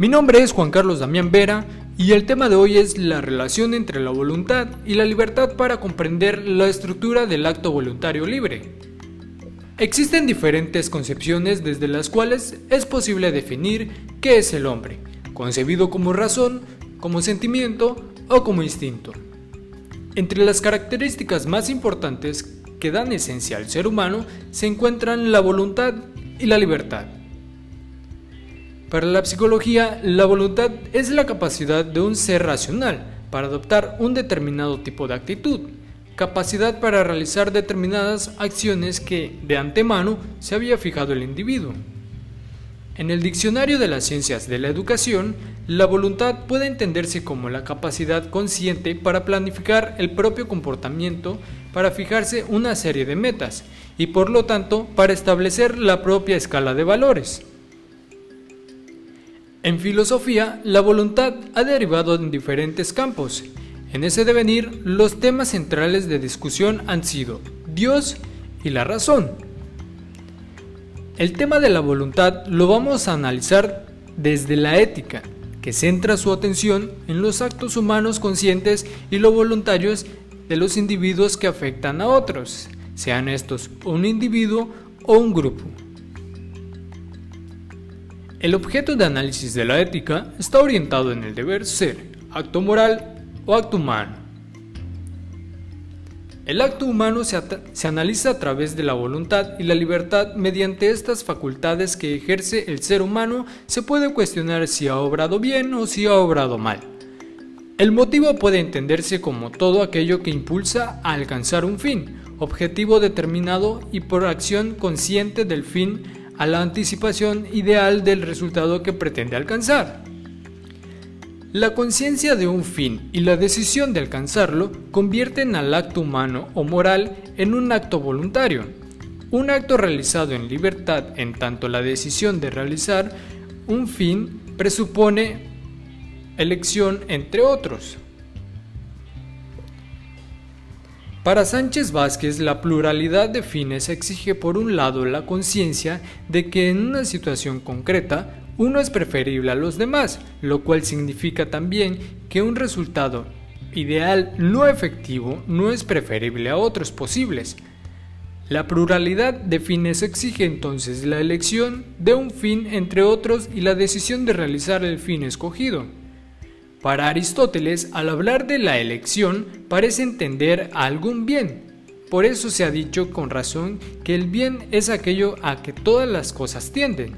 Mi nombre es Juan Carlos Damián Vera y el tema de hoy es la relación entre la voluntad y la libertad para comprender la estructura del acto voluntario libre. Existen diferentes concepciones desde las cuales es posible definir qué es el hombre, concebido como razón, como sentimiento o como instinto. Entre las características más importantes que dan esencia al ser humano se encuentran la voluntad y la libertad. Para la psicología, la voluntad es la capacidad de un ser racional para adoptar un determinado tipo de actitud, capacidad para realizar determinadas acciones que de antemano se había fijado el individuo. En el diccionario de las ciencias de la educación, la voluntad puede entenderse como la capacidad consciente para planificar el propio comportamiento, para fijarse una serie de metas y por lo tanto para establecer la propia escala de valores. En filosofía, la voluntad ha derivado en diferentes campos. En ese devenir, los temas centrales de discusión han sido Dios y la razón. El tema de la voluntad lo vamos a analizar desde la ética, que centra su atención en los actos humanos conscientes y los voluntarios de los individuos que afectan a otros, sean estos un individuo o un grupo. El objeto de análisis de la ética está orientado en el deber ser, acto moral o acto humano. El acto humano se, analiza a través de la voluntad y la libertad mediante estas facultades que ejerce el ser humano se puede cuestionar si ha obrado bien o si ha obrado mal. El motivo puede entenderse como todo aquello que impulsa a alcanzar un fin, objetivo determinado y por acción consciente del fin a la anticipación ideal del resultado que pretende alcanzar. La conciencia de un fin y la decisión de alcanzarlo convierten al acto humano o moral en un acto voluntario, un acto realizado en libertad en tanto la decisión de realizar un fin presupone elección entre otros. Para Sánchez Vázquez, la pluralidad de fines exige por un lado la conciencia de que en una situación concreta uno es preferible a los demás, lo cual significa también que un resultado ideal no efectivo no es preferible a otros posibles. La pluralidad de fines exige entonces la elección de un fin entre otros y la decisión de realizar el fin escogido. Para Aristóteles, al hablar de la elección, parece entender algún bien. Por eso se ha dicho con razón que el bien es aquello a que todas las cosas tienden.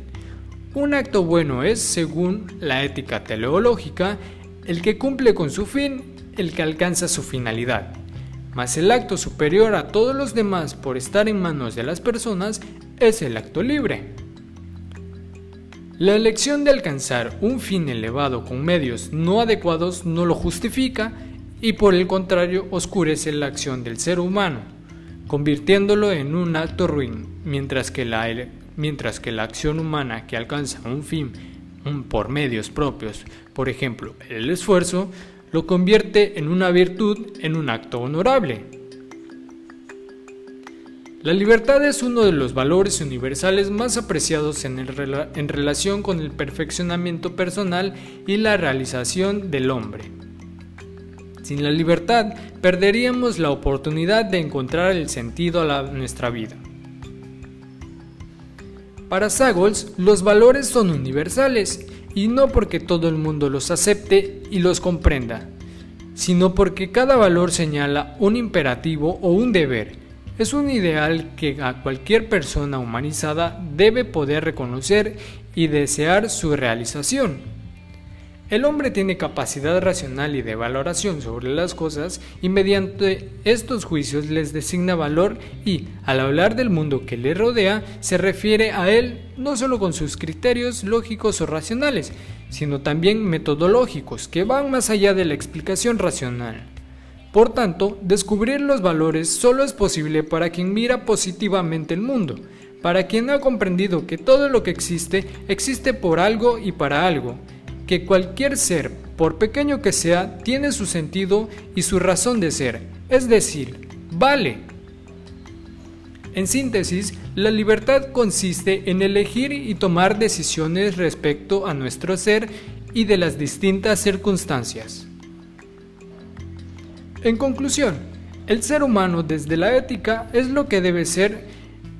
Un acto bueno es, según la ética teleológica, el que cumple con su fin, el que alcanza su finalidad. Mas el acto superior a todos los demás por estar en manos de las personas es el acto libre. La elección de alcanzar un fin elevado con medios no adecuados no lo justifica y por el contrario oscurece la acción del ser humano, convirtiéndolo en un acto ruin, mientras que la mientras que la acción humana que alcanza un fin por medios propios, por ejemplo, el esfuerzo, lo convierte en una virtud, en un acto honorable. La libertad es uno de los valores universales más apreciados en, relación con el perfeccionamiento personal y la realización del hombre. Sin la libertad, perderíamos la oportunidad de encontrar el sentido a nuestra vida. Para Sagols, los valores son universales y no porque todo el mundo los acepte y los comprenda, sino porque cada valor señala un imperativo o un deber. Es un ideal que a cualquier persona humanizada debe poder reconocer y desear su realización. El hombre tiene capacidad racional y de valoración sobre las cosas y mediante estos juicios les designa valor y, al hablar del mundo que le rodea, se refiere a él no solo con sus criterios lógicos o racionales, sino también metodológicos que van más allá de la explicación racional. Por tanto, descubrir los valores solo es posible para quien mira positivamente el mundo, para quien ha comprendido que todo lo que existe existe por algo y para algo, que cualquier ser, por pequeño que sea, tiene su sentido y su razón de ser, es decir, vale. En síntesis, la libertad consiste en elegir y tomar decisiones respecto a nuestro ser y de las distintas circunstancias. En conclusión, el ser humano desde la ética es lo que debe ser,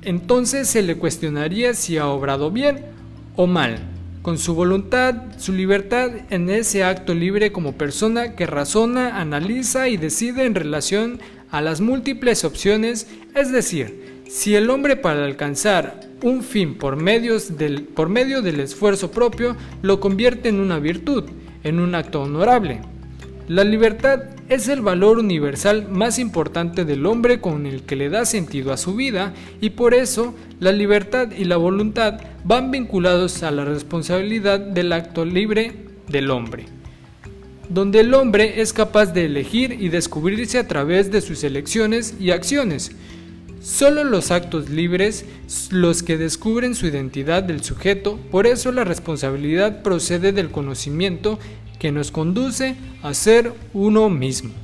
entonces se le cuestionaría si ha obrado bien o mal, con su voluntad, su libertad en ese acto libre como persona que razona, analiza y decide en relación a las múltiples opciones, es decir, si el hombre para alcanzar un fin por, medios del, por medio del esfuerzo propio lo convierte en una virtud, en un acto honorable. La libertad es el valor universal más importante del hombre con el que le da sentido a su vida y por eso la libertad y la voluntad van vinculados a la responsabilidad del acto libre del hombre, donde el hombre es capaz de elegir y descubrirse a través de sus elecciones y acciones, Solo los actos libres los que descubren su identidad del sujeto, por eso la responsabilidad procede del conocimiento que nos conduce a ser uno mismo.